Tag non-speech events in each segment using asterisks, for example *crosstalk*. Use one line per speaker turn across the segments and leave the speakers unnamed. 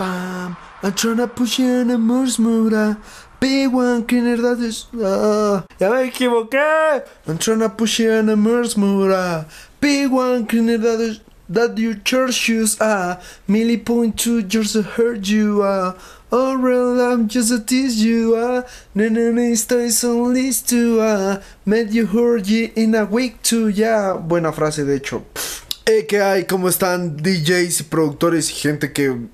Bam, I'm tryna push you in a murmura. Big one, cleaner that is. Ah, ya me equivoqué. I'm tryna push you in a murmura. Big one, cleaner that is. That your church shoes ah, Millie point two just to hurt you ah. Oh, real, I'm just to tease you ah. No, no, no, estoy on list to ah. Met you hurt you in a week too, yeah. Buena frase, de hecho. Eh, ¿qué hay? ¿Cómo están DJs y productores y gente que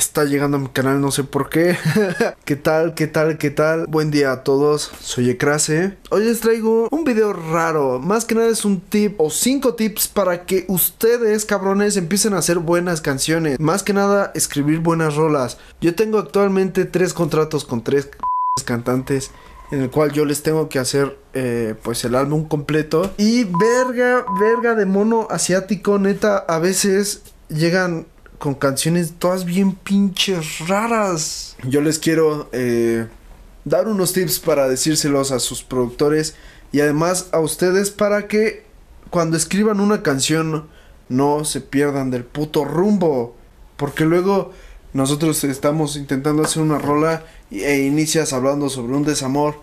está llegando a mi canal? No sé por qué. *laughs* ¿Qué tal? ¿Qué tal? ¿Qué tal? Buen día a todos. Soy Ecrase. Hoy les traigo un video raro. Más que nada es un tip o cinco tips para que ustedes, cabrones, empiecen a hacer buenas canciones. Más que nada, escribir buenas rolas. Yo tengo actualmente tres contratos con tres *laughs* cantantes en el cual yo les tengo que hacer eh, pues el álbum completo. Y verga, verga de mono asiático, neta, a veces llegan con canciones todas bien pinches raras. Yo les quiero eh, dar unos tips para decírselos a sus productores y además a ustedes para que cuando escriban una canción no se pierdan del puto rumbo. Porque luego nosotros estamos intentando hacer una rola e inicias hablando sobre un desamor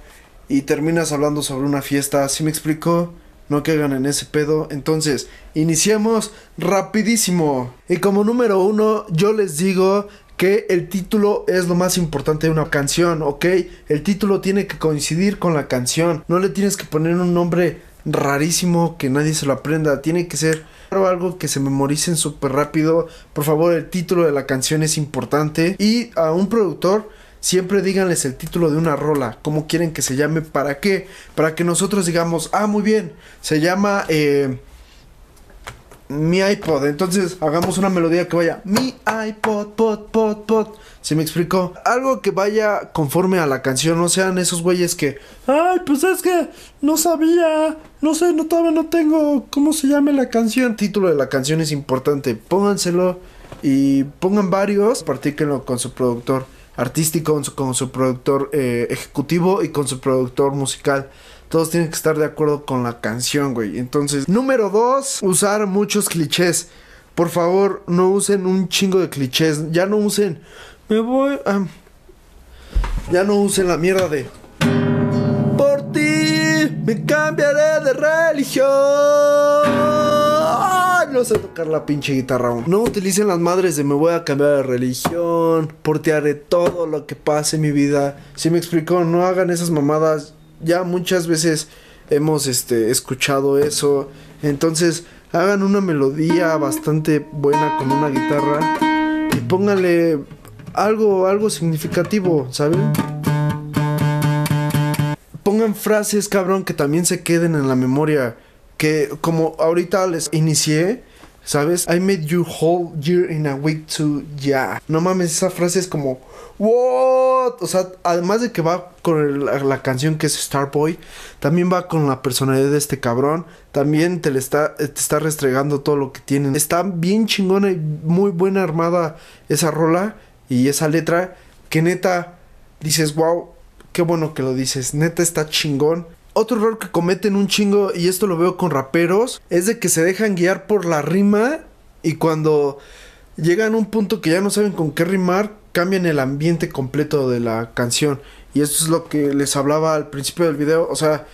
y terminas hablando sobre una fiesta. ¿Sí me explico? No caigan en ese pedo. Entonces, iniciamos rapidísimo. Y como número uno, yo les digo que el título es lo más importante de una canción, ¿ok? El título tiene que coincidir con la canción. No le tienes que poner un nombre rarísimo que nadie se lo aprenda. Tiene que ser algo que se memoricen súper rápido. Por favor, el título de la canción es importante. Y a un productor siempre díganles el título de una rola, cómo quieren que se llame, para qué, para que nosotros digamos, ah, muy bien, se llama eh, mi iPod, entonces hagamos una melodía que vaya, mi iPod, pod, pod, pod, ¿se me explicó? Algo que vaya conforme a la canción, no sean esos güeyes que, ay, pues es que no sabía, no sé, no todavía no tengo cómo se llame la canción. El título de la canción es importante, pónganselo y pongan varios, partíquenlo con su productor artístico, con su, productor eh, ejecutivo y con su productor musical. Todos tienen que estar de acuerdo con la canción, güey. Entonces, número dos, usar muchos clichés. Por favor, no usen un chingo de clichés. Ya no usen. Me voy. ya no usen la mierda de. Por ti, me cambiaré de religión no sé tocar la pinche guitarra aún. No utilicen las madres de me voy a cambiar de religión, portearé todo lo que pase en mi vida. Si me explicó, no hagan esas mamadas. Ya muchas veces hemos este, escuchado eso. Entonces, hagan una melodía bastante buena con una guitarra y pónganle algo, algo significativo, ¿saben? Pongan frases, cabrón, que también se queden en la memoria que como ahorita les inicié, ¿sabes? I made you whole year in a week to yeah. No mames, esa frase es como what? O sea, además de que va con la, canción que es Starboy, también va con la personalidad de este cabrón. También te le está te está restregando todo lo que tienen. Está bien chingona y muy buena armada esa rola y esa letra que neta dices, "Wow, qué bueno que lo dices. Neta está chingón." Otro error que cometen un chingo, y esto lo veo con raperos, es de que se dejan guiar por la rima y cuando llegan a un punto que ya no saben con qué rimar, cambian el ambiente completo de la canción. Y esto es lo que les hablaba al principio del video. O sea,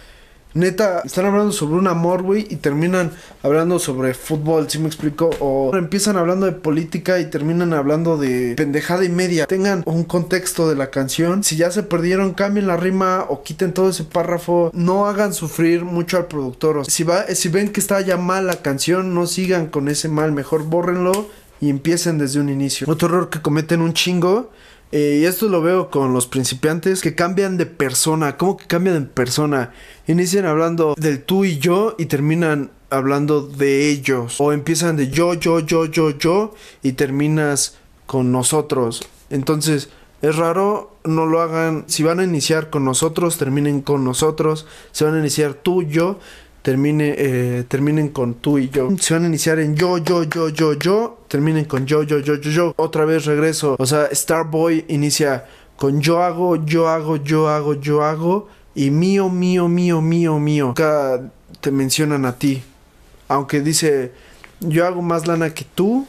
Neta, están hablando sobre un amor, güey, y terminan hablando sobre fútbol, ¿sí me explico? O empiezan hablando de política y terminan hablando de pendejada y media. Tengan un contexto de la canción. Si ya se perdieron, cambien la rima o quiten todo ese párrafo. No hagan sufrir mucho al productor. si, va, si ven que está ya mal la canción, no sigan con ese mal. Mejor bórrenlo y empiecen desde un inicio. Otro error que cometen un chingo eh, y esto lo veo con los principiantes que cambian de persona. ¿Cómo que cambian de persona? Inician hablando del tú y yo y terminan hablando de ellos. O empiezan de yo, yo, yo, yo, yo y terminas con nosotros. Entonces, es raro, no lo hagan. Si van a iniciar con nosotros, terminen con nosotros. Si van a iniciar tú, yo, termine, eh, terminen con tú y yo. Si van a iniciar en yo, yo, yo, yo, yo, terminen con yo, yo, yo, yo, yo. Otra vez regreso. O sea, Starboy inicia con yo hago, yo hago, yo hago, yo hago. Y mío, mío, mío, mío, mío. Acá te mencionan a ti. Aunque dice, yo hago más lana que tú.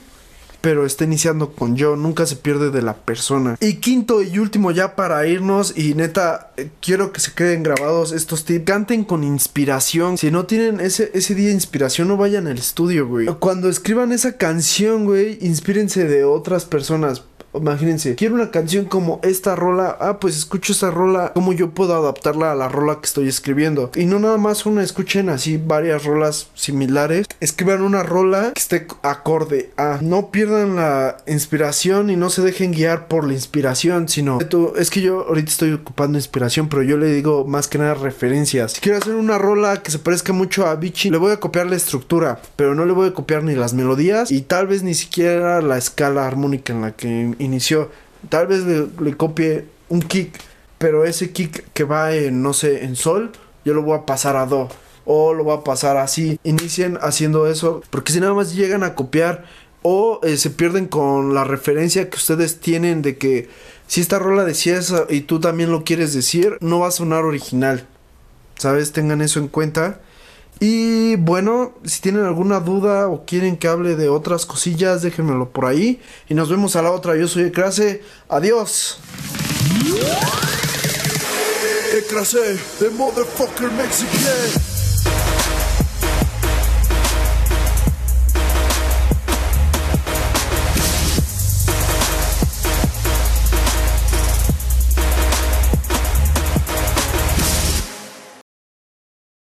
Pero está iniciando con yo, nunca se pierde de la persona. Y quinto y último ya para irnos y neta, eh, quiero que se queden grabados estos tips. Canten con inspiración. Si no tienen ese, ese día inspiración, no vayan al estudio, güey. Cuando escriban esa canción, güey, inspírense de otras personas. Imagínense, quiero una canción como esta rola. Ah, pues escucho esta rola. ¿Cómo yo puedo adaptarla a la rola que estoy escribiendo? Y no nada más una, escuchen así varias rolas similares. Escriban una rola que esté acorde a. No pierdan la inspiración y no se dejen guiar por la inspiración, sino. Es que yo ahorita estoy ocupando inspiración, pero yo le digo más que nada referencias. Si quiero hacer una rola que se parezca mucho a Vichy, le voy a copiar la estructura, pero no le voy a copiar ni las melodías y tal vez ni siquiera la escala armónica en la que inició. Tal vez le, copie un kick, pero ese kick que va en, no sé, en sol, yo lo voy a pasar a do. O lo voy a pasar así. Inicien haciendo eso. Porque si nada más llegan a copiar o eh, se pierden con la referencia que ustedes tienen de que si esta rola decía eso y tú también lo quieres decir, no va a sonar original. ¿Sabes? Tengan eso en cuenta. Y bueno, si tienen alguna duda o quieren que hable de otras cosillas, déjenmelo por ahí. Y nos vemos a la otra. Yo soy Ecrase. Adiós. Ecrase, the motherfucker.